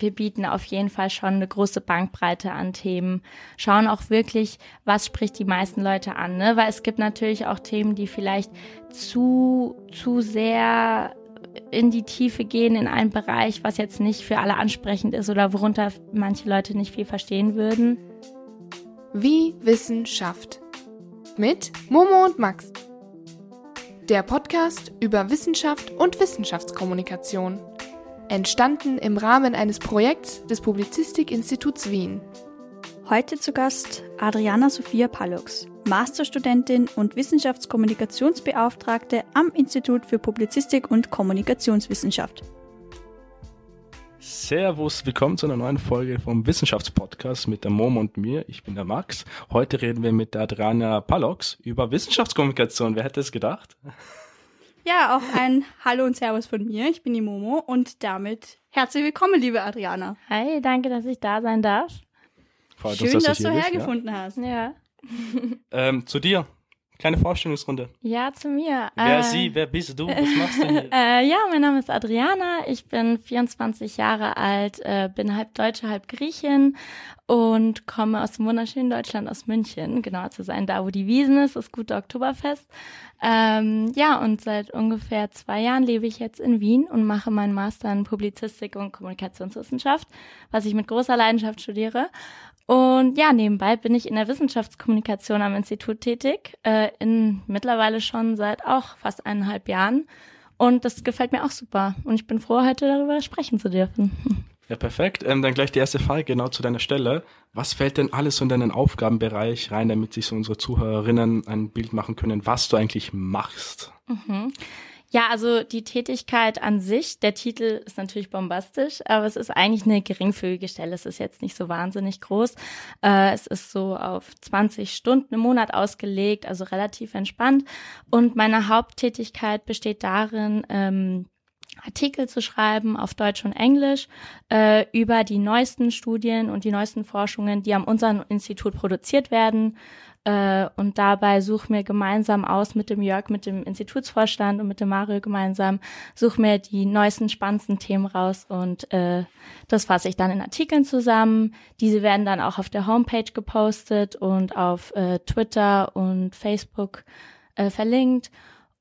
wir bieten auf jeden Fall schon eine große Bankbreite an Themen, schauen auch wirklich, was spricht die meisten Leute an, ne? weil es gibt natürlich auch Themen, die vielleicht zu, zu sehr in die Tiefe gehen in einen Bereich, was jetzt nicht für alle ansprechend ist oder worunter manche Leute nicht viel verstehen würden. Wie Wissenschaft mit Momo und Max. Der Podcast über Wissenschaft und Wissenschaftskommunikation. Entstanden im Rahmen eines Projekts des Publizistik-Instituts Wien. Heute zu Gast Adriana Sophia Pallux, Masterstudentin und Wissenschaftskommunikationsbeauftragte am Institut für Publizistik und Kommunikationswissenschaft. Servus, willkommen zu einer neuen Folge vom Wissenschaftspodcast mit der Mom und mir. Ich bin der Max. Heute reden wir mit der Adriana Palox über Wissenschaftskommunikation. Wer hätte es gedacht? Ja, auch ein Hallo und Servus von mir. Ich bin die Momo und damit herzlich willkommen, liebe Adriana. Hi, danke, dass ich da sein darf. Freut Schön, uns, dass, dass du, du hergefunden ja. hast. Ja. ähm, zu dir. Kleine Vorstellungsrunde. Ja, zu mir. Wer äh, sie, wer bist du? Was machst du hier? Äh, ja, mein Name ist Adriana. Ich bin 24 Jahre alt, äh, bin halb Deutsche, halb Griechin und komme aus dem wunderschönen Deutschland, aus München, genauer zu sein, da wo die Wiesen ist, das gute Oktoberfest. Ähm, ja, und seit ungefähr zwei Jahren lebe ich jetzt in Wien und mache meinen Master in Publizistik und Kommunikationswissenschaft, was ich mit großer Leidenschaft studiere. Und ja, nebenbei bin ich in der Wissenschaftskommunikation am Institut tätig, äh, in mittlerweile schon seit auch fast eineinhalb Jahren. Und das gefällt mir auch super. Und ich bin froh, heute darüber sprechen zu dürfen. Ja, perfekt. Ähm, dann gleich die erste Frage genau zu deiner Stelle. Was fällt denn alles so in deinen Aufgabenbereich rein, damit sich so unsere Zuhörerinnen ein Bild machen können, was du eigentlich machst? Mhm. Ja, also die Tätigkeit an sich, der Titel ist natürlich bombastisch, aber es ist eigentlich eine geringfügige Stelle. Es ist jetzt nicht so wahnsinnig groß. Äh, es ist so auf 20 Stunden im Monat ausgelegt, also relativ entspannt. Und meine Haupttätigkeit besteht darin, ähm, Artikel zu schreiben auf Deutsch und Englisch äh, über die neuesten Studien und die neuesten Forschungen, die am unserem Institut produziert werden. Äh, und dabei suchen wir gemeinsam aus mit dem Jörg, mit dem Institutsvorstand und mit dem Mario gemeinsam, suchen wir die neuesten, spannendsten Themen raus und äh, das fasse ich dann in Artikeln zusammen. Diese werden dann auch auf der Homepage gepostet und auf äh, Twitter und Facebook äh, verlinkt.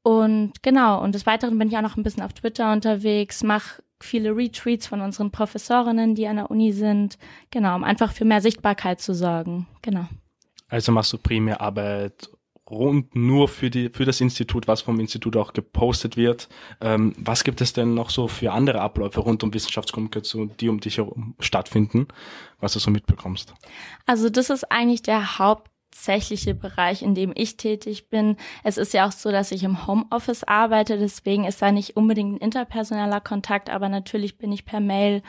Und genau, und des Weiteren bin ich auch noch ein bisschen auf Twitter unterwegs, mache viele Retreats von unseren Professorinnen, die an der Uni sind, genau, um einfach für mehr Sichtbarkeit zu sorgen. Genau. Also machst du primär Arbeit rund nur für die für das Institut, was vom Institut auch gepostet wird. Ähm, was gibt es denn noch so für andere Abläufe rund um Wissenschaftskommunikation, die um dich herum stattfinden, was du so mitbekommst? Also das ist eigentlich der hauptsächliche Bereich, in dem ich tätig bin. Es ist ja auch so, dass ich im Homeoffice arbeite, deswegen ist da nicht unbedingt ein interpersoneller Kontakt, aber natürlich bin ich per Mail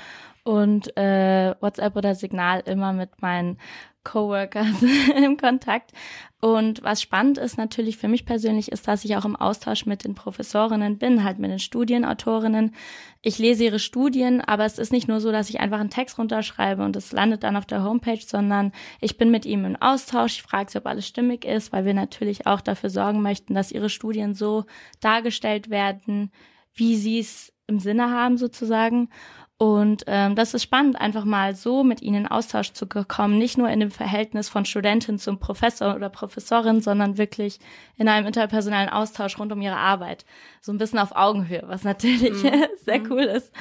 und äh, WhatsApp oder Signal immer mit meinen Coworkers im Kontakt. Und was spannend ist natürlich für mich persönlich, ist, dass ich auch im Austausch mit den Professorinnen bin, halt mit den Studienautorinnen. Ich lese ihre Studien, aber es ist nicht nur so, dass ich einfach einen Text runterschreibe und es landet dann auf der Homepage, sondern ich bin mit ihm im Austausch. Ich frage sie, ob alles stimmig ist, weil wir natürlich auch dafür sorgen möchten, dass ihre Studien so dargestellt werden, wie sie es im Sinne haben sozusagen. Und ähm, das ist spannend, einfach mal so mit ihnen in Austausch zu kommen, nicht nur in dem Verhältnis von Studentin zum Professor oder Professorin, sondern wirklich in einem interpersonellen Austausch rund um ihre Arbeit. So ein bisschen auf Augenhöhe, was natürlich mhm. sehr mhm. cool ist.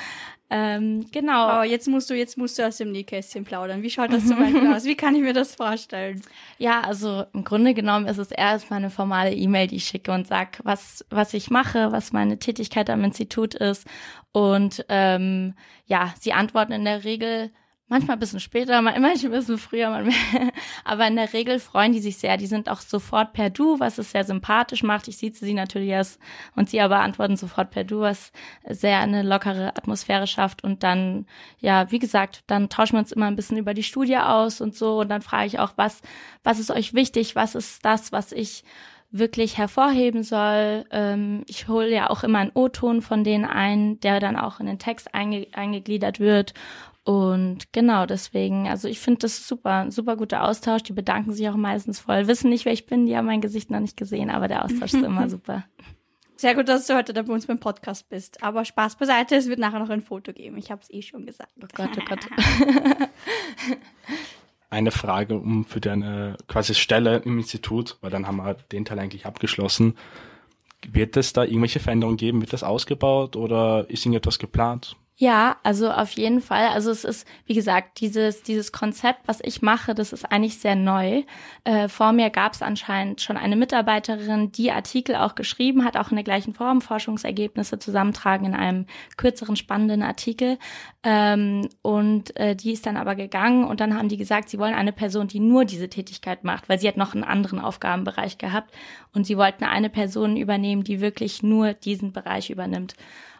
Ähm, genau. Oh, jetzt musst du, jetzt musst du aus dem Nähkästchen plaudern. Wie schaut das zum Beispiel aus? Wie kann ich mir das vorstellen? Ja, also im Grunde genommen ist es erstmal eine formale E-Mail, die ich schicke und sag, was, was ich mache, was meine Tätigkeit am Institut ist. Und ähm, ja, sie antworten in der Regel Manchmal ein bisschen später, manchmal ein bisschen früher, manchmal. aber in der Regel freuen die sich sehr. Die sind auch sofort per Du, was es sehr sympathisch macht. Ich sieze sie natürlich erst und sie aber antworten sofort per Du, was sehr eine lockere Atmosphäre schafft. Und dann, ja, wie gesagt, dann tauschen wir uns immer ein bisschen über die Studie aus und so. Und dann frage ich auch, was, was ist euch wichtig? Was ist das, was ich wirklich hervorheben soll. Ähm, ich hole ja auch immer einen O-Ton von denen ein, der dann auch in den Text einge eingegliedert wird. Und genau deswegen, also ich finde das super, super guter Austausch. Die bedanken sich auch meistens voll, wissen nicht, wer ich bin, die haben mein Gesicht noch nicht gesehen, aber der Austausch ist immer super. Sehr gut, dass du heute da bei uns beim Podcast bist. Aber Spaß beiseite, es wird nachher noch ein Foto geben. Ich habe es eh schon gesagt. Oh Gott, oh Gott. Eine Frage um für deine quasi Stelle im Institut, weil dann haben wir den Teil eigentlich abgeschlossen. Wird es da irgendwelche Veränderungen geben? Wird das ausgebaut oder ist irgendetwas geplant? Ja, also auf jeden Fall. Also es ist, wie gesagt, dieses, dieses Konzept, was ich mache, das ist eigentlich sehr neu. Äh, vor mir gab es anscheinend schon eine Mitarbeiterin, die Artikel auch geschrieben hat, auch in der gleichen Form, Forschungsergebnisse zusammentragen in einem kürzeren, spannenden Artikel. Ähm, und äh, die ist dann aber gegangen und dann haben die gesagt, sie wollen eine Person, die nur diese Tätigkeit macht, weil sie hat noch einen anderen Aufgabenbereich gehabt und sie wollten eine Person übernehmen, die wirklich nur diesen Bereich übernimmt.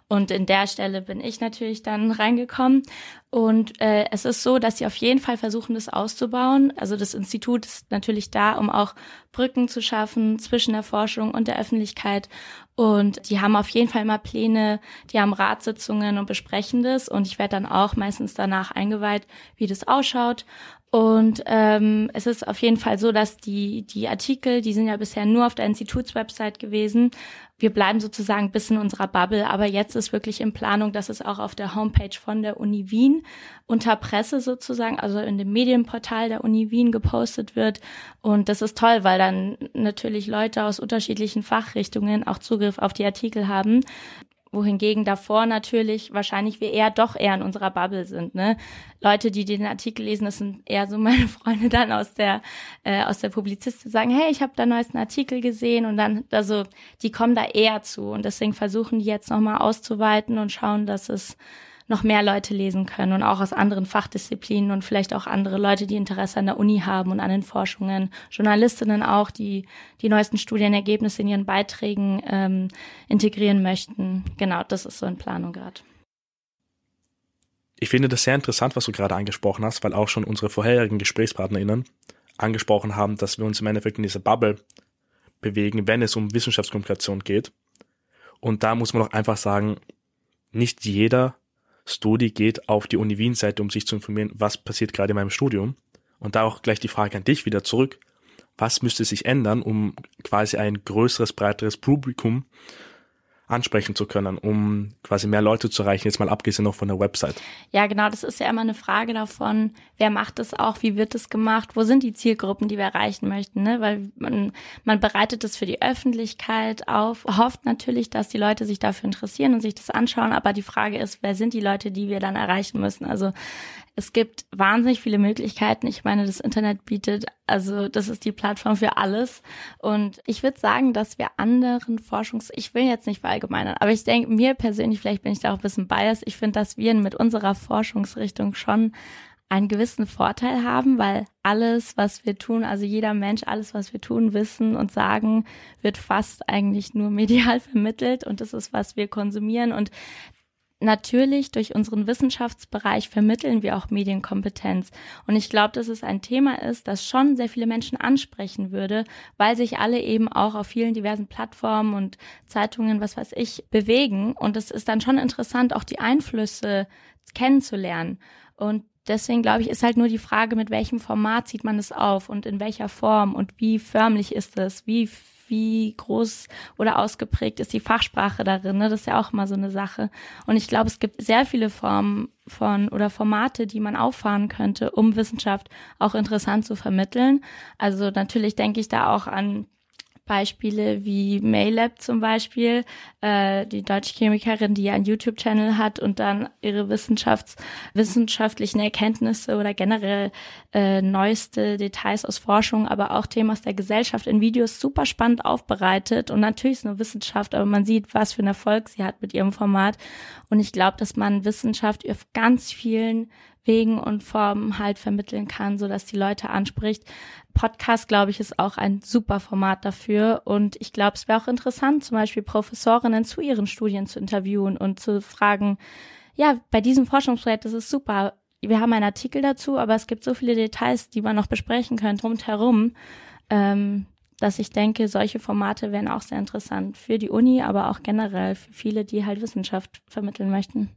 Und in der Stelle bin ich natürlich dann reingekommen. Und äh, es ist so, dass sie auf jeden Fall versuchen, das auszubauen. Also das Institut ist natürlich da, um auch Brücken zu schaffen zwischen der Forschung und der Öffentlichkeit. Und die haben auf jeden Fall immer Pläne, die haben Ratssitzungen und besprechen das. Und ich werde dann auch meistens danach eingeweiht, wie das ausschaut. Und ähm, es ist auf jeden Fall so, dass die, die Artikel, die sind ja bisher nur auf der Institutswebsite gewesen. Wir bleiben sozusagen bisschen in unserer Bubble, aber jetzt ist wirklich in Planung, dass es auch auf der Homepage von der Uni Wien unter Presse sozusagen, also in dem Medienportal der Uni Wien gepostet wird. Und das ist toll, weil dann natürlich Leute aus unterschiedlichen Fachrichtungen auch Zugriff auf die Artikel haben wohingegen davor natürlich wahrscheinlich wir eher doch eher in unserer Bubble sind. Ne? Leute, die den Artikel lesen, das sind eher so meine Freunde dann aus der äh, aus der Publizistik, sagen, hey, ich habe da neuesten Artikel gesehen und dann also die kommen da eher zu und deswegen versuchen die jetzt nochmal auszuweiten und schauen, dass es noch mehr Leute lesen können und auch aus anderen Fachdisziplinen und vielleicht auch andere Leute, die Interesse an der Uni haben und an den Forschungen, Journalistinnen auch, die die neuesten Studienergebnisse in ihren Beiträgen ähm, integrieren möchten. Genau, das ist so in Planung gerade. Ich finde das sehr interessant, was du gerade angesprochen hast, weil auch schon unsere vorherigen GesprächspartnerInnen angesprochen haben, dass wir uns im Endeffekt in dieser Bubble bewegen, wenn es um Wissenschaftskommunikation geht. Und da muss man auch einfach sagen, nicht jeder Studi geht auf die Uni Wien-Seite, um sich zu informieren, was passiert gerade in meinem Studium. Und da auch gleich die Frage an dich wieder zurück. Was müsste sich ändern, um quasi ein größeres, breiteres Publikum ansprechen zu können, um quasi mehr Leute zu erreichen, jetzt mal abgesehen noch von der Website. Ja, genau, das ist ja immer eine Frage davon, wer macht es auch, wie wird es gemacht, wo sind die Zielgruppen, die wir erreichen möchten, ne? Weil man, man bereitet es für die Öffentlichkeit auf, hofft natürlich, dass die Leute sich dafür interessieren und sich das anschauen, aber die Frage ist, wer sind die Leute, die wir dann erreichen müssen? Also es gibt wahnsinnig viele Möglichkeiten. Ich meine, das Internet bietet, also das ist die Plattform für alles. Und ich würde sagen, dass wir anderen Forschungs, ich will jetzt nicht verallgemeinern, aber ich denke, mir persönlich, vielleicht bin ich da auch ein bisschen biased, ich finde, dass wir mit unserer Forschungsrichtung schon einen gewissen Vorteil haben, weil alles, was wir tun, also jeder Mensch, alles, was wir tun, wissen und sagen, wird fast eigentlich nur medial vermittelt und das ist, was wir konsumieren. Und natürlich durch unseren Wissenschaftsbereich vermitteln wir auch Medienkompetenz. Und ich glaube, dass es ein Thema ist, das schon sehr viele Menschen ansprechen würde, weil sich alle eben auch auf vielen diversen Plattformen und Zeitungen, was weiß ich, bewegen. Und es ist dann schon interessant, auch die Einflüsse kennenzulernen. Und deswegen glaube ich, ist halt nur die Frage, mit welchem Format zieht man es auf und in welcher Form und wie förmlich ist es, wie wie groß oder ausgeprägt ist die Fachsprache darin. Ne? Das ist ja auch immer so eine Sache. Und ich glaube, es gibt sehr viele Formen von oder Formate, die man auffahren könnte, um Wissenschaft auch interessant zu vermitteln. Also natürlich denke ich da auch an Beispiele wie Maylab zum Beispiel, äh, die deutsche Chemikerin, die ja einen YouTube-Channel hat und dann ihre Wissenschafts wissenschaftlichen Erkenntnisse oder generell äh, neueste Details aus Forschung, aber auch Themen aus der Gesellschaft in Videos super spannend aufbereitet. Und natürlich ist nur Wissenschaft, aber man sieht, was für einen Erfolg sie hat mit ihrem Format. Und ich glaube, dass man Wissenschaft auf ganz vielen Wegen und Formen halt vermitteln kann, so dass die Leute anspricht. Podcast, glaube ich, ist auch ein super Format dafür. Und ich glaube, es wäre auch interessant, zum Beispiel Professorinnen zu ihren Studien zu interviewen und zu fragen, ja, bei diesem Forschungsprojekt ist super. Wir haben einen Artikel dazu, aber es gibt so viele Details, die man noch besprechen könnte rundherum, ähm, dass ich denke, solche Formate wären auch sehr interessant für die Uni, aber auch generell für viele, die halt Wissenschaft vermitteln möchten.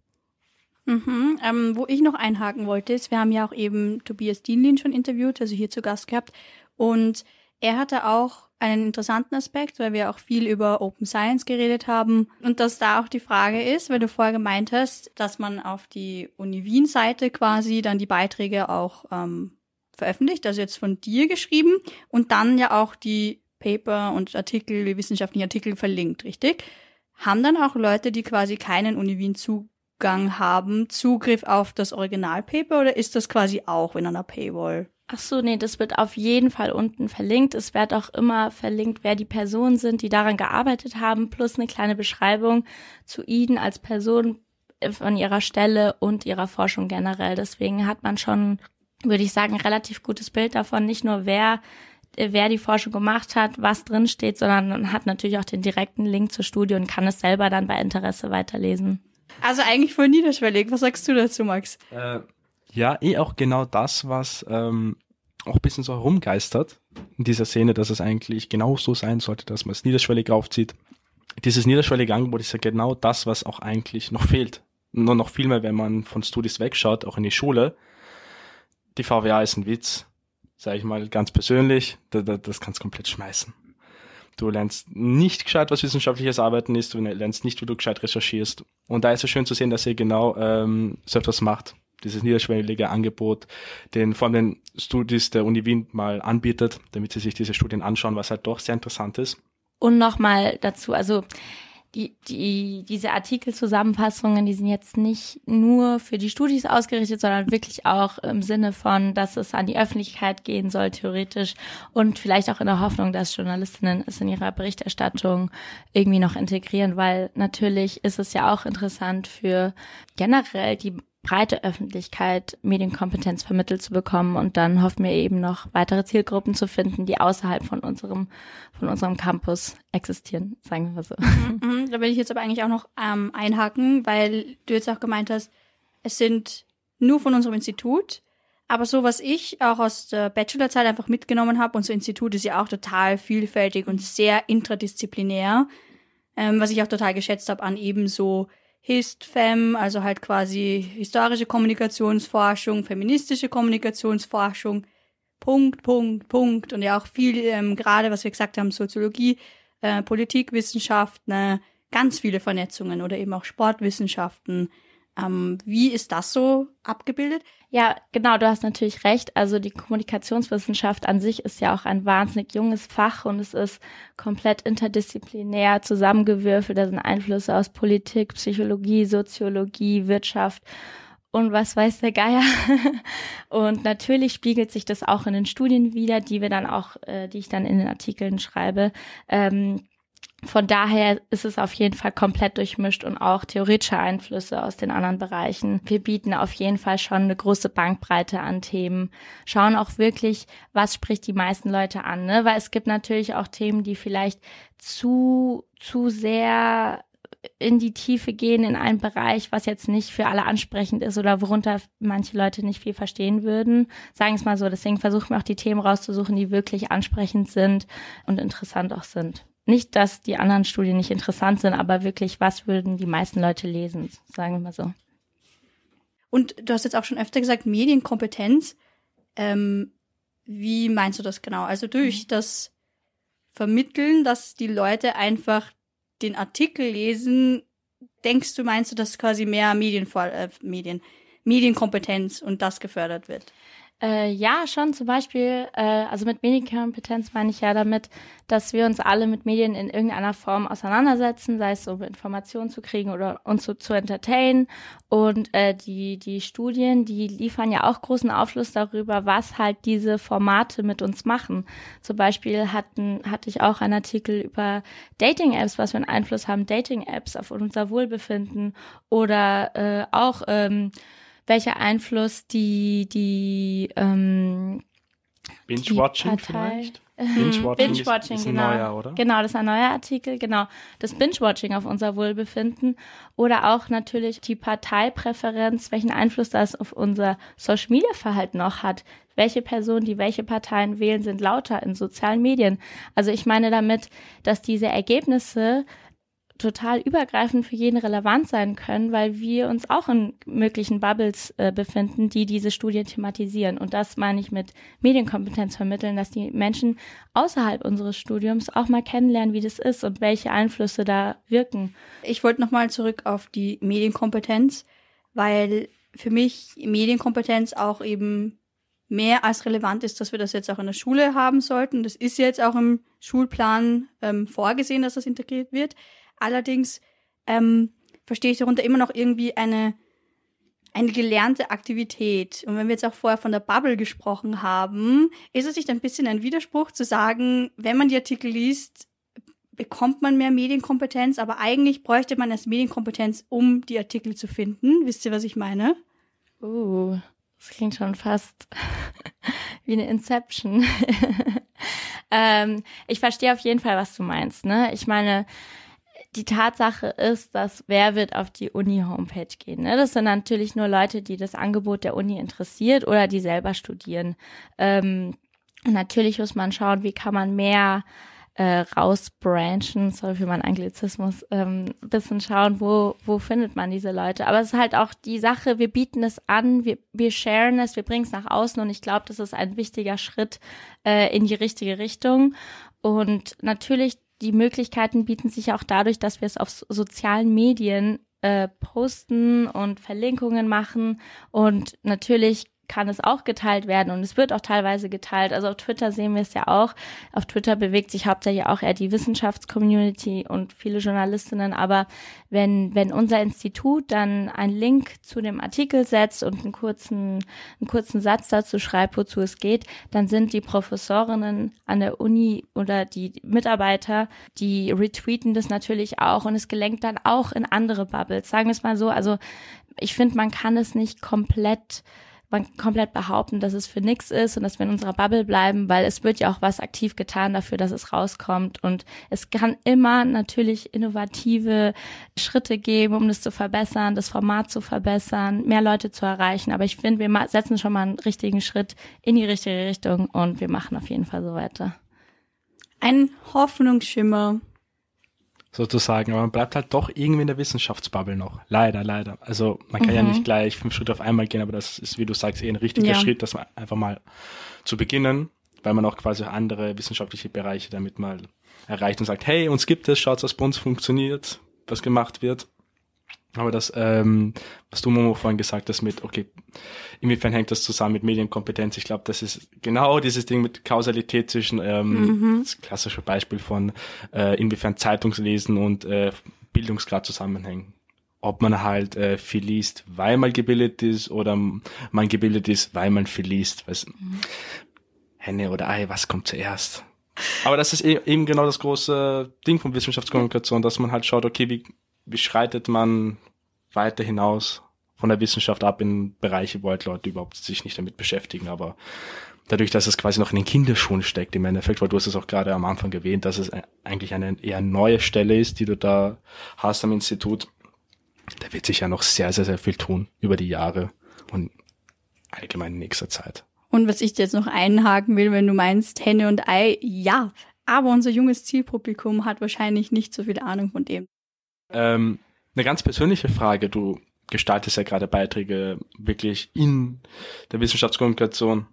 Mhm, ähm, wo ich noch einhaken wollte, ist, wir haben ja auch eben Tobias Dienlin schon interviewt, also hier zu Gast gehabt. Und er hatte auch einen interessanten Aspekt, weil wir auch viel über Open Science geredet haben und dass da auch die Frage ist, weil du vorher gemeint hast, dass man auf die Uni Wien Seite quasi dann die Beiträge auch ähm, veröffentlicht, also jetzt von dir geschrieben und dann ja auch die Paper und Artikel, die wissenschaftlichen Artikel verlinkt, richtig? Haben dann auch Leute, die quasi keinen Uni Wien Zugang haben, Zugriff auf das Originalpaper oder ist das quasi auch in einer Paywall? Ach so, nee, das wird auf jeden Fall unten verlinkt. Es wird auch immer verlinkt, wer die Personen sind, die daran gearbeitet haben, plus eine kleine Beschreibung zu ihnen als Person von ihrer Stelle und ihrer Forschung generell. Deswegen hat man schon, würde ich sagen, relativ gutes Bild davon, nicht nur wer wer die Forschung gemacht hat, was drin steht, sondern man hat natürlich auch den direkten Link zur Studie und kann es selber dann bei Interesse weiterlesen. Also eigentlich voll niederschwellig. Was sagst du dazu, Max? Äh, ja, eh auch genau das, was ähm, auch ein bisschen so herumgeistert in dieser Szene, dass es eigentlich genau so sein sollte, dass man es niederschwellig aufzieht. Dieses niederschwellige Angebot ist ja genau das, was auch eigentlich noch fehlt. Nur noch viel mehr, wenn man von Studis wegschaut, auch in die Schule. Die VWA ist ein Witz, sage ich mal ganz persönlich. Das, das kannst komplett schmeißen. Du lernst nicht gescheit, was wissenschaftliches Arbeiten ist, du lernst nicht, wie du gescheit recherchierst. Und da ist es schön zu sehen, dass ihr genau ähm, so etwas macht dieses niederschwellige Angebot, den vor allem den Studis der Uni Wien mal anbietet, damit sie sich diese Studien anschauen, was halt doch sehr interessant ist. Und nochmal dazu, also die, die, diese Artikelzusammenfassungen, die sind jetzt nicht nur für die Studis ausgerichtet, sondern wirklich auch im Sinne von, dass es an die Öffentlichkeit gehen soll, theoretisch. Und vielleicht auch in der Hoffnung, dass Journalistinnen es in ihrer Berichterstattung irgendwie noch integrieren, weil natürlich ist es ja auch interessant für generell die breite Öffentlichkeit Medienkompetenz vermittelt zu bekommen und dann hoffen wir eben noch weitere Zielgruppen zu finden, die außerhalb von unserem von unserem Campus existieren, sagen wir so. Mhm, mhm. da will ich jetzt aber eigentlich auch noch ähm, einhaken, weil du jetzt auch gemeint hast, es sind nur von unserem Institut, aber so was ich auch aus der Bachelorzeit einfach mitgenommen habe, unser Institut ist ja auch total vielfältig und sehr intradisziplinär, ähm, was ich auch total geschätzt habe an eben so HistFem, also halt quasi historische Kommunikationsforschung, feministische Kommunikationsforschung, Punkt, Punkt, Punkt. Und ja auch viel, ähm, gerade was wir gesagt haben, Soziologie, äh, Politikwissenschaft, ne, ganz viele Vernetzungen oder eben auch Sportwissenschaften. Ähm, wie ist das so abgebildet? Ja, genau, du hast natürlich recht. Also die Kommunikationswissenschaft an sich ist ja auch ein wahnsinnig junges Fach und es ist komplett interdisziplinär zusammengewürfelt. Da sind Einflüsse aus Politik, Psychologie, Soziologie, Wirtschaft und was weiß der Geier. und natürlich spiegelt sich das auch in den Studien wieder, die wir dann auch, äh, die ich dann in den Artikeln schreibe. Ähm, von daher ist es auf jeden Fall komplett durchmischt und auch theoretische Einflüsse aus den anderen Bereichen. Wir bieten auf jeden Fall schon eine große Bankbreite an Themen, schauen auch wirklich, was spricht die meisten Leute an, ne? weil es gibt natürlich auch Themen, die vielleicht zu, zu sehr in die Tiefe gehen in einen Bereich, was jetzt nicht für alle ansprechend ist oder worunter manche Leute nicht viel verstehen würden. Sagen es mal so. Deswegen versuchen wir auch die Themen rauszusuchen, die wirklich ansprechend sind und interessant auch sind. Nicht, dass die anderen Studien nicht interessant sind, aber wirklich, was würden die meisten Leute lesen, sagen wir mal so. Und du hast jetzt auch schon öfter gesagt, Medienkompetenz. Ähm, wie meinst du das genau? Also durch mhm. das Vermitteln, dass die Leute einfach den Artikel lesen, denkst du, meinst du, dass quasi mehr Medien, äh, Medien, Medienkompetenz und das gefördert wird? Äh, ja, schon zum Beispiel, äh, also mit Medienkompetenz meine ich ja damit, dass wir uns alle mit Medien in irgendeiner Form auseinandersetzen, sei es um Informationen zu kriegen oder uns so zu entertainen. Und äh, die, die Studien, die liefern ja auch großen Aufschluss darüber, was halt diese Formate mit uns machen. Zum Beispiel hatten, hatte ich auch einen Artikel über Dating-Apps, was für einen Einfluss haben Dating-Apps auf unser Wohlbefinden oder äh, auch ähm, welcher Einfluss die, die, ähm, Binge-Watching vielleicht? Binge-Watching, Binge-Watching ist, ist genau. Neuer, oder? Genau, das ist ein neuer Artikel, genau. Das Binge-Watching auf unser Wohlbefinden oder auch natürlich die Parteipräferenz, welchen Einfluss das auf unser Social-Media-Verhalten noch hat. Welche Personen, die welche Parteien wählen, sind lauter in sozialen Medien. Also ich meine damit, dass diese Ergebnisse total übergreifend für jeden relevant sein können, weil wir uns auch in möglichen Bubbles äh, befinden, die diese Studien thematisieren. Und das meine ich mit Medienkompetenz vermitteln, dass die Menschen außerhalb unseres Studiums auch mal kennenlernen, wie das ist und welche Einflüsse da wirken. Ich wollte nochmal zurück auf die Medienkompetenz, weil für mich Medienkompetenz auch eben mehr als relevant ist, dass wir das jetzt auch in der Schule haben sollten. Das ist jetzt auch im Schulplan ähm, vorgesehen, dass das integriert wird. Allerdings ähm, verstehe ich darunter immer noch irgendwie eine, eine gelernte Aktivität. Und wenn wir jetzt auch vorher von der Bubble gesprochen haben, ist es nicht ein bisschen ein Widerspruch zu sagen, wenn man die Artikel liest, bekommt man mehr Medienkompetenz, aber eigentlich bräuchte man erst Medienkompetenz, um die Artikel zu finden. Wisst ihr, was ich meine? Uh, das klingt schon fast wie eine Inception. ähm, ich verstehe auf jeden Fall, was du meinst. Ne? Ich meine, die Tatsache ist, dass wer wird auf die Uni-Homepage gehen. Ne? Das sind natürlich nur Leute, die das Angebot der Uni interessiert oder die selber studieren. Ähm, natürlich muss man schauen, wie kann man mehr äh, rausbranchen, sorry für meinen Anglizismus, ähm, bisschen schauen, wo, wo findet man diese Leute. Aber es ist halt auch die Sache, wir bieten es an, wir, wir sharen es, wir bringen es nach außen und ich glaube, das ist ein wichtiger Schritt äh, in die richtige Richtung. Und natürlich, die Möglichkeiten bieten sich auch dadurch, dass wir es auf sozialen Medien äh, posten und Verlinkungen machen. Und natürlich kann es auch geteilt werden und es wird auch teilweise geteilt. Also auf Twitter sehen wir es ja auch. Auf Twitter bewegt sich hauptsächlich auch eher die Wissenschaftscommunity und viele Journalistinnen. Aber wenn, wenn unser Institut dann einen Link zu dem Artikel setzt und einen kurzen, einen kurzen Satz dazu schreibt, wozu es geht, dann sind die Professorinnen an der Uni oder die Mitarbeiter, die retweeten das natürlich auch und es gelenkt dann auch in andere Bubbles. Sagen wir es mal so. Also ich finde, man kann es nicht komplett man komplett behaupten, dass es für nichts ist und dass wir in unserer Bubble bleiben, weil es wird ja auch was aktiv getan dafür, dass es rauskommt und es kann immer natürlich innovative Schritte geben, um das zu verbessern, das Format zu verbessern, mehr Leute zu erreichen. Aber ich finde, wir setzen schon mal einen richtigen Schritt in die richtige Richtung und wir machen auf jeden Fall so weiter. Ein Hoffnungsschimmer sozusagen. Aber man bleibt halt doch irgendwie in der Wissenschaftsbubble noch. Leider, leider. Also man kann mhm. ja nicht gleich fünf Schritte auf einmal gehen, aber das ist, wie du sagst, eh ein richtiger ja. Schritt, das einfach mal zu beginnen, weil man auch quasi andere wissenschaftliche Bereiche damit mal erreicht und sagt, hey, uns gibt es, schaut, was bei uns funktioniert, was gemacht wird. Aber das, ähm, was du Momo vorhin gesagt hast mit, okay, inwiefern hängt das zusammen mit Medienkompetenz? Ich glaube, das ist genau dieses Ding mit Kausalität zwischen, ähm, mhm. das klassische Beispiel von, äh, inwiefern Zeitungslesen und äh, Bildungsgrad zusammenhängen. Ob man halt äh, viel liest, weil man gebildet ist oder man gebildet ist, weil man viel liest. Weißt, mhm. Henne oder Ei, was kommt zuerst? Aber das ist e-, eben genau das große Ding von Wissenschaftskommunikation, dass man halt schaut, okay, wie wie schreitet man weiter hinaus von der Wissenschaft ab in Bereiche, wo halt Leute überhaupt sich nicht damit beschäftigen, aber dadurch, dass es quasi noch in den Kinderschuhen steckt im Endeffekt, weil du hast es auch gerade am Anfang erwähnt, dass es eigentlich eine eher neue Stelle ist, die du da hast am Institut, da wird sich ja noch sehr, sehr, sehr viel tun über die Jahre und allgemein in nächster Zeit. Und was ich jetzt noch einhaken will, wenn du meinst Henne und Ei, ja, aber unser junges Zielpublikum hat wahrscheinlich nicht so viel Ahnung von dem. Ähm, eine ganz persönliche Frage. Du gestaltest ja gerade Beiträge wirklich in der Wissenschaftskommunikation.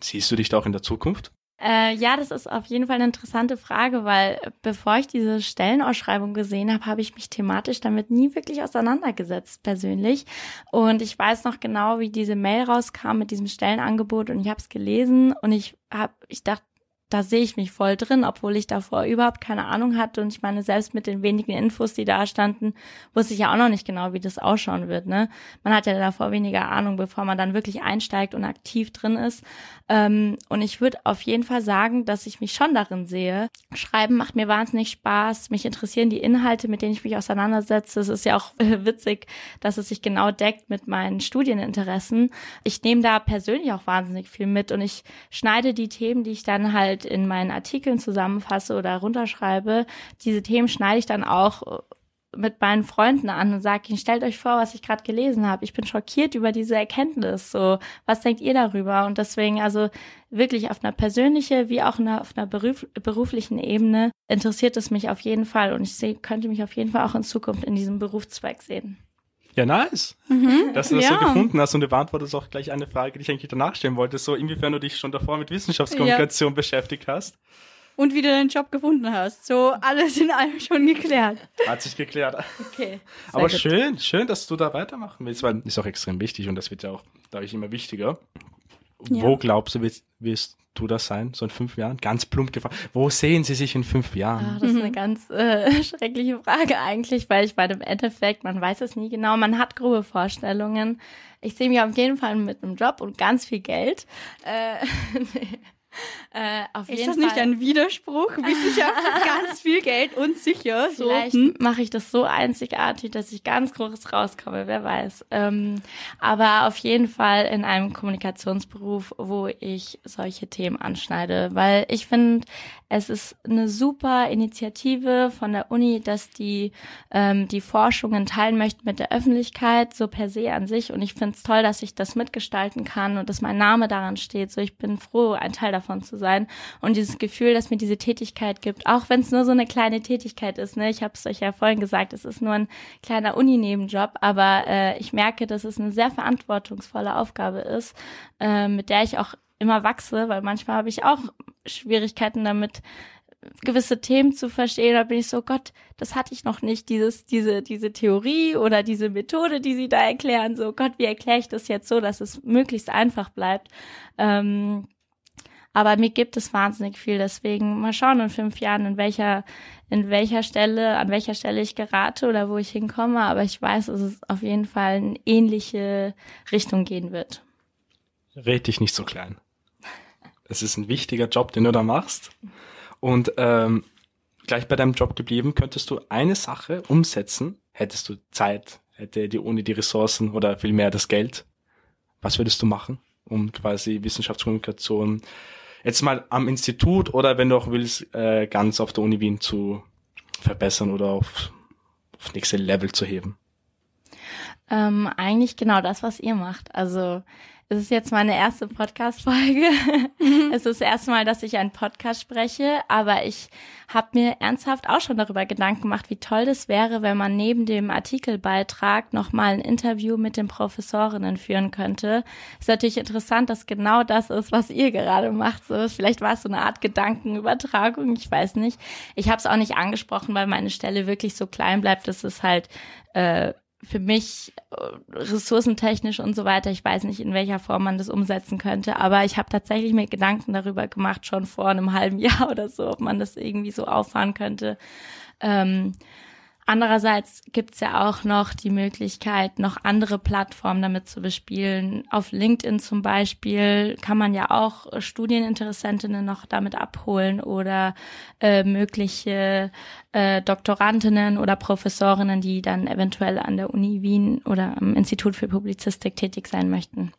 Siehst du dich da auch in der Zukunft? Äh, ja, das ist auf jeden Fall eine interessante Frage, weil bevor ich diese Stellenausschreibung gesehen habe, habe ich mich thematisch damit nie wirklich auseinandergesetzt persönlich. Und ich weiß noch genau, wie diese Mail rauskam mit diesem Stellenangebot und ich habe es gelesen und ich habe, ich dachte da sehe ich mich voll drin, obwohl ich davor überhaupt keine Ahnung hatte. Und ich meine, selbst mit den wenigen Infos, die da standen, wusste ich ja auch noch nicht genau, wie das ausschauen wird. Ne? Man hat ja davor weniger Ahnung, bevor man dann wirklich einsteigt und aktiv drin ist. Ähm, und ich würde auf jeden Fall sagen, dass ich mich schon darin sehe. Schreiben macht mir wahnsinnig Spaß. Mich interessieren die Inhalte, mit denen ich mich auseinandersetze. Es ist ja auch witzig, dass es sich genau deckt mit meinen Studieninteressen. Ich nehme da persönlich auch wahnsinnig viel mit und ich schneide die Themen, die ich dann halt in meinen Artikeln zusammenfasse oder runterschreibe. Diese Themen schneide ich dann auch mit meinen Freunden an und sage ihnen, stellt euch vor, was ich gerade gelesen habe. Ich bin schockiert über diese Erkenntnis. So, was denkt ihr darüber? Und deswegen, also wirklich auf einer persönlichen wie auch auf einer beruf, beruflichen Ebene interessiert es mich auf jeden Fall. Und ich seh, könnte mich auf jeden Fall auch in Zukunft in diesem Berufszweig sehen. Ja, nice. Mhm, dass du das ja. so gefunden hast und du beantwortest auch gleich eine Frage, die ich eigentlich danach stellen wollte, so inwiefern du dich schon davor mit Wissenschaftskommunikation ja. beschäftigt hast. Und wie du deinen Job gefunden hast. So alles in allem schon geklärt. Hat sich geklärt. Okay. Aber gut. schön, schön, dass du da weitermachen willst, weil ist auch extrem wichtig und das wird ja auch, ich, immer wichtiger. Ja. Wo glaubst du, wirst, wirst du das sein, so in fünf Jahren? Ganz plump gefragt. Wo sehen Sie sich in fünf Jahren? Ach, das ist eine ganz äh, schreckliche Frage eigentlich, weil ich bei dem Endeffekt, man weiß es nie genau, man hat grobe Vorstellungen. Ich sehe mich auf jeden Fall mit einem Job und ganz viel Geld. Äh, Äh, auf ist das Fall. nicht ein Widerspruch? Wissenschaft ganz viel Geld und sicher. Vielleicht so. hm? mache ich das so einzigartig, dass ich ganz groß rauskomme, wer weiß. Ähm, aber auf jeden Fall in einem Kommunikationsberuf, wo ich solche Themen anschneide, weil ich finde, es ist eine super Initiative von der Uni, dass die ähm, die Forschungen teilen möchten mit der Öffentlichkeit, so per se an sich. Und ich finde es toll, dass ich das mitgestalten kann und dass mein Name daran steht. So, ich bin froh, ein Teil davon zu sein. Und dieses Gefühl, dass mir diese Tätigkeit gibt, auch wenn es nur so eine kleine Tätigkeit ist. Ne? Ich habe es euch ja vorhin gesagt, es ist nur ein kleiner Uni-Nebenjob, aber äh, ich merke, dass es eine sehr verantwortungsvolle Aufgabe ist, äh, mit der ich auch immer wachse, weil manchmal habe ich auch Schwierigkeiten damit, gewisse Themen zu verstehen. Da bin ich so, Gott, das hatte ich noch nicht, dieses, diese, diese Theorie oder diese Methode, die sie da erklären. So, Gott, wie erkläre ich das jetzt so, dass es möglichst einfach bleibt? Ähm, aber mir gibt es wahnsinnig viel. Deswegen mal schauen in fünf Jahren, in welcher, in welcher Stelle, an welcher Stelle ich gerate oder wo ich hinkomme. Aber ich weiß, dass es auf jeden Fall in ähnliche Richtung gehen wird. Red dich nicht so klein. Es ist ein wichtiger Job, den du da machst. Und ähm, gleich bei deinem Job geblieben, könntest du eine Sache umsetzen, hättest du Zeit, hätte die Uni die Ressourcen oder vielmehr das Geld. Was würdest du machen, um quasi Wissenschaftskommunikation jetzt mal am Institut oder wenn du auch willst, äh, ganz auf der Uni Wien zu verbessern oder auf, auf nächste Level zu heben? Ähm, eigentlich genau das, was ihr macht. Also es ist jetzt meine erste Podcast-Folge. Mhm. Es ist das erste Mal, dass ich einen Podcast spreche, aber ich habe mir ernsthaft auch schon darüber Gedanken gemacht, wie toll das wäre, wenn man neben dem Artikelbeitrag nochmal ein Interview mit den Professorinnen führen könnte. Ist natürlich interessant, dass genau das ist, was ihr gerade macht. So, vielleicht war es so eine Art Gedankenübertragung, ich weiß nicht. Ich habe es auch nicht angesprochen, weil meine Stelle wirklich so klein bleibt, dass es halt äh, für mich äh, ressourcentechnisch und so weiter, ich weiß nicht, in welcher Form man das umsetzen könnte, aber ich habe tatsächlich mir Gedanken darüber gemacht, schon vor einem halben Jahr oder so, ob man das irgendwie so auffahren könnte. Ähm, Andererseits gibt's ja auch noch die Möglichkeit, noch andere Plattformen damit zu bespielen. Auf LinkedIn zum Beispiel kann man ja auch Studieninteressentinnen noch damit abholen oder äh, mögliche äh, Doktorandinnen oder Professorinnen, die dann eventuell an der Uni Wien oder am Institut für Publizistik tätig sein möchten.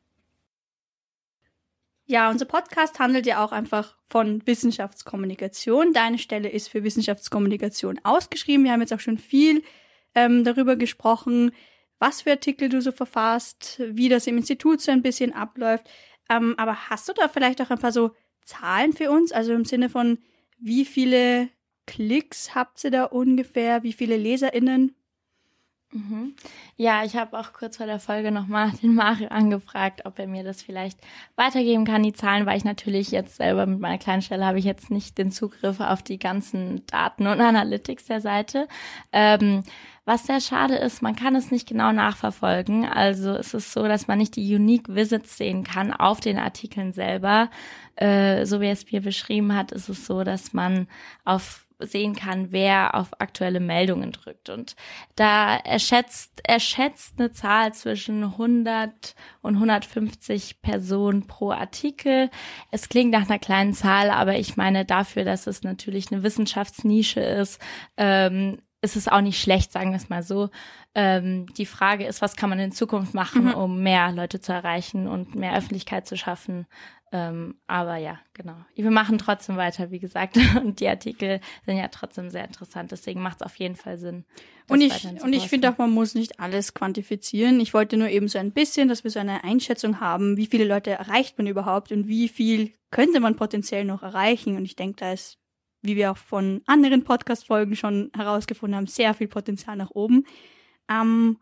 Ja, unser Podcast handelt ja auch einfach von Wissenschaftskommunikation. Deine Stelle ist für Wissenschaftskommunikation ausgeschrieben. Wir haben jetzt auch schon viel ähm, darüber gesprochen, was für Artikel du so verfasst, wie das im Institut so ein bisschen abläuft. Ähm, aber hast du da vielleicht auch ein paar so Zahlen für uns? Also im Sinne von, wie viele Klicks habt ihr da ungefähr? Wie viele LeserInnen? Mhm. Ja, ich habe auch kurz vor der Folge nochmal den Mario angefragt, ob er mir das vielleicht weitergeben kann, die Zahlen, weil ich natürlich jetzt selber mit meiner kleinen Stelle habe ich jetzt nicht den Zugriff auf die ganzen Daten und Analytics der Seite. Ähm, was sehr schade ist, man kann es nicht genau nachverfolgen. Also es ist so, dass man nicht die Unique Visits sehen kann auf den Artikeln selber. Äh, so wie es mir beschrieben hat, ist es so, dass man auf sehen kann, wer auf aktuelle Meldungen drückt. Und da erschätzt, erschätzt eine Zahl zwischen 100 und 150 Personen pro Artikel. Es klingt nach einer kleinen Zahl, aber ich meine dafür, dass es natürlich eine Wissenschaftsnische ist, ähm, ist es auch nicht schlecht, sagen wir es mal so. Ähm, die Frage ist, was kann man in Zukunft machen, Mhm. um mehr Leute zu erreichen und mehr Öffentlichkeit zu schaffen. Ähm, aber ja, genau. Wir machen trotzdem weiter, wie gesagt. Und die Artikel sind ja trotzdem sehr interessant. Deswegen macht es auf jeden Fall Sinn. Und ich, und ich finde auch, man muss nicht alles quantifizieren. Ich wollte nur eben so ein bisschen, dass wir so eine Einschätzung haben, wie viele Leute erreicht man überhaupt und wie viel könnte man potenziell noch erreichen. Und ich denke, da ist, wie wir auch von anderen Podcast-Folgen schon herausgefunden haben, sehr viel Potenzial nach oben. Ähm,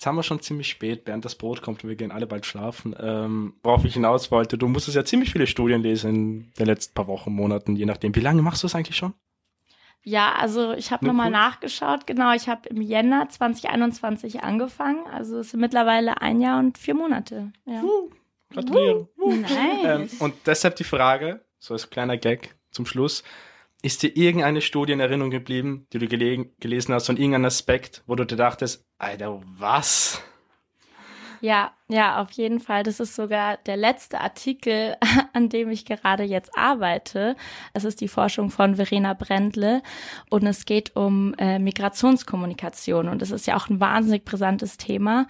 Jetzt haben wir schon ziemlich spät, während das Brot kommt und wir gehen alle bald schlafen. Ähm, worauf ich hinaus wollte, du musstest ja ziemlich viele Studien lesen in den letzten paar Wochen, Monaten, je nachdem. Wie lange machst du es eigentlich schon? Ja, also ich habe nochmal nachgeschaut. Genau, ich habe im Jänner 2021 angefangen. Also es sind mittlerweile ein Jahr und vier Monate. Ja. Gratuliere. Ähm, nice. und deshalb die Frage, so als kleiner Gag zum Schluss, ist dir irgendeine Studie in Erinnerung geblieben, die du gelegen, gelesen hast und irgendein Aspekt, wo du dir dachtest, Alter, was? Ja, ja, auf jeden Fall. Das ist sogar der letzte Artikel, an dem ich gerade jetzt arbeite. Es ist die Forschung von Verena Brendle und es geht um äh, Migrationskommunikation und das ist ja auch ein wahnsinnig brisantes Thema.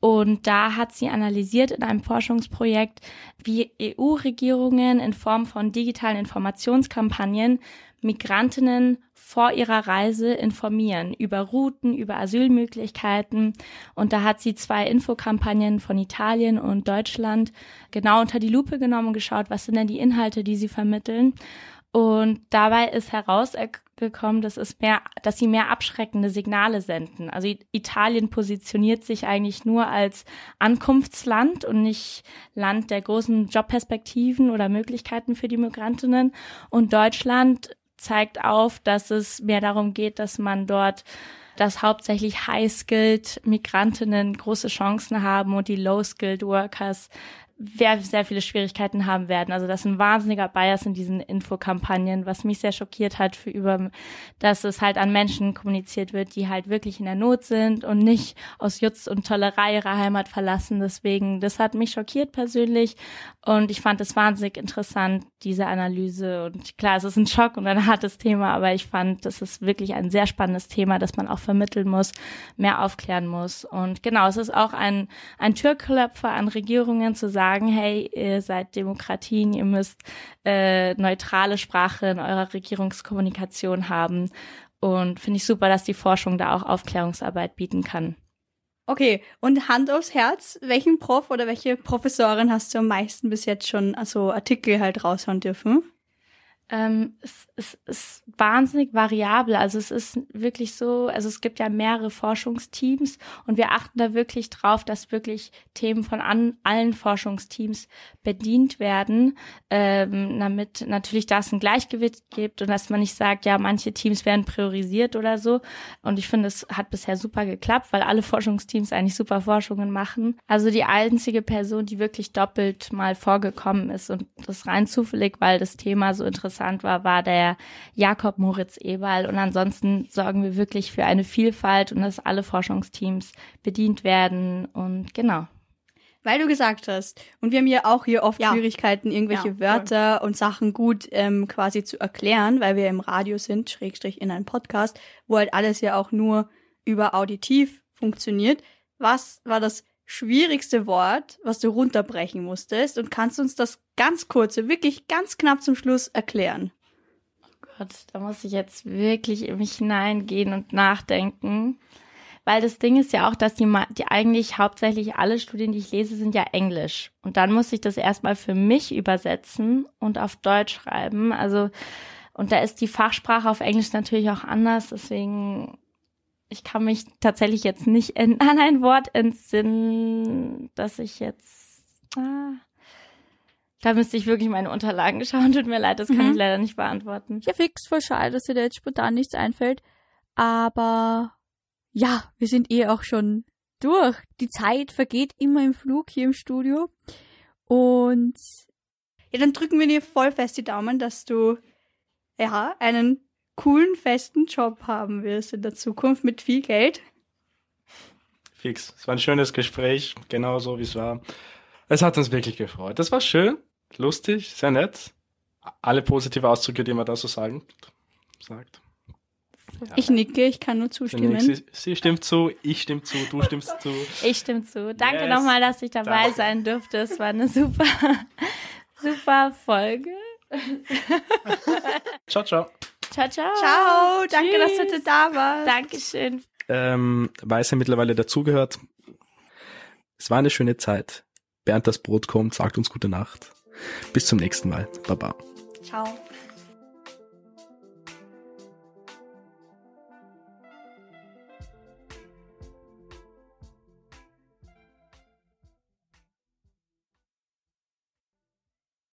Und da hat sie analysiert in einem Forschungsprojekt, wie EU-Regierungen in Form von digitalen Informationskampagnen Migrantinnen vor ihrer Reise informieren über Routen, über Asylmöglichkeiten. Und da hat sie zwei Infokampagnen von Italien und Deutschland genau unter die Lupe genommen und geschaut, was sind denn die Inhalte, die sie vermitteln. Und dabei ist herausgekommen, dass es mehr, dass sie mehr abschreckende Signale senden. Also Italien positioniert sich eigentlich nur als Ankunftsland und nicht Land der großen Jobperspektiven oder Möglichkeiten für die Migrantinnen. Und Deutschland zeigt auf, dass es mehr darum geht, dass man dort dass hauptsächlich High-Skilled Migrantinnen große Chancen haben und die Low-Skilled Workers sehr, sehr viele Schwierigkeiten haben werden. Also das ist ein wahnsinniger Bias in diesen Infokampagnen, was mich sehr schockiert hat, für über, dass es halt an Menschen kommuniziert wird, die halt wirklich in der Not sind und nicht aus Jutz und Tollerei ihre Heimat verlassen. Deswegen, das hat mich schockiert persönlich und ich fand es wahnsinnig interessant, diese Analyse. Und klar, es ist ein Schock und ein hartes Thema, aber ich fand, das ist wirklich ein sehr spannendes Thema, das man auch vermitteln muss, mehr aufklären muss. Und genau, es ist auch ein, ein Türklöpfer an Regierungen zu sagen, hey, ihr seid Demokratien, ihr müsst äh, neutrale Sprache in eurer Regierungskommunikation haben. Und finde ich super, dass die Forschung da auch Aufklärungsarbeit bieten kann. Okay, und Hand aufs Herz, welchen Prof oder welche Professorin hast du am meisten bis jetzt schon also Artikel halt raushauen dürfen? Ähm, es, es ist wahnsinnig variabel. Also es ist wirklich so, also es gibt ja mehrere Forschungsteams und wir achten da wirklich drauf, dass wirklich Themen von an, allen Forschungsteams bedient werden, ähm, damit natürlich das ein Gleichgewicht gibt und dass man nicht sagt, ja, manche Teams werden priorisiert oder so. Und ich finde, es hat bisher super geklappt, weil alle Forschungsteams eigentlich super Forschungen machen. Also die einzige Person, die wirklich doppelt mal vorgekommen ist und das rein zufällig, weil das Thema so interessant war, war der Jakob Moritz Eberl. Und ansonsten sorgen wir wirklich für eine Vielfalt und dass alle Forschungsteams bedient werden. Und genau. Weil du gesagt hast, und wir haben ja auch hier oft Ja. Schwierigkeiten, irgendwelche Ja. Wörter und Sachen gut ähm, quasi zu erklären, weil wir im Radio sind, Schrägstrich in einem Podcast, wo halt alles ja auch nur über auditiv funktioniert. Was war das schwierigste Wort, was du runterbrechen musstest? Und kannst uns das ganz kurze, wirklich ganz knapp zum Schluss erklären? Gott, da muss ich jetzt wirklich in mich hineingehen und nachdenken. Weil das Ding ist ja auch, dass die, die eigentlich hauptsächlich alle Studien, die ich lese, sind ja Englisch. Und dann muss ich das erstmal für mich übersetzen und auf Deutsch schreiben. Also, und da ist die Fachsprache auf Englisch natürlich auch anders. Deswegen, ich kann mich tatsächlich jetzt nicht in, an ein Wort entsinnen, dass ich jetzt, ah, da müsste ich wirklich meine Unterlagen schauen. Tut mir leid, das kann Mhm. ich leider nicht beantworten. Ja, fix, voll schade, dass dir da jetzt spontan nichts einfällt. Aber ja, wir sind eh auch schon durch. Die Zeit vergeht immer im Flug hier im Studio. Und Ja, dann drücken wir dir voll fest die Daumen, dass du ja einen coolen, festen Job haben wirst in der Zukunft mit viel Geld. Fix. Es war ein schönes Gespräch, genauso wie es war. Es hat uns wirklich gefreut. Das war schön, lustig, sehr nett. Alle positive Ausdrücke, die man da so sagen, sagt. Ich nicke, ich kann nur zustimmen. Sie, sie stimmt zu, ich stimme zu, du stimmst zu. Ich stimme zu. Danke Yes. nochmal, dass ich dabei Danke. sein durfte. Es war eine super, super Folge. Ciao, ciao. Ciao, ciao. Ciao, danke, dass du Tschüss. heute da warst. Dankeschön. Ähm, weiß er mittlerweile dazugehört. Es war eine schöne Zeit. Bernd das Brot kommt, sagt uns gute Nacht. Bis zum nächsten Mal. Baba. Ciao.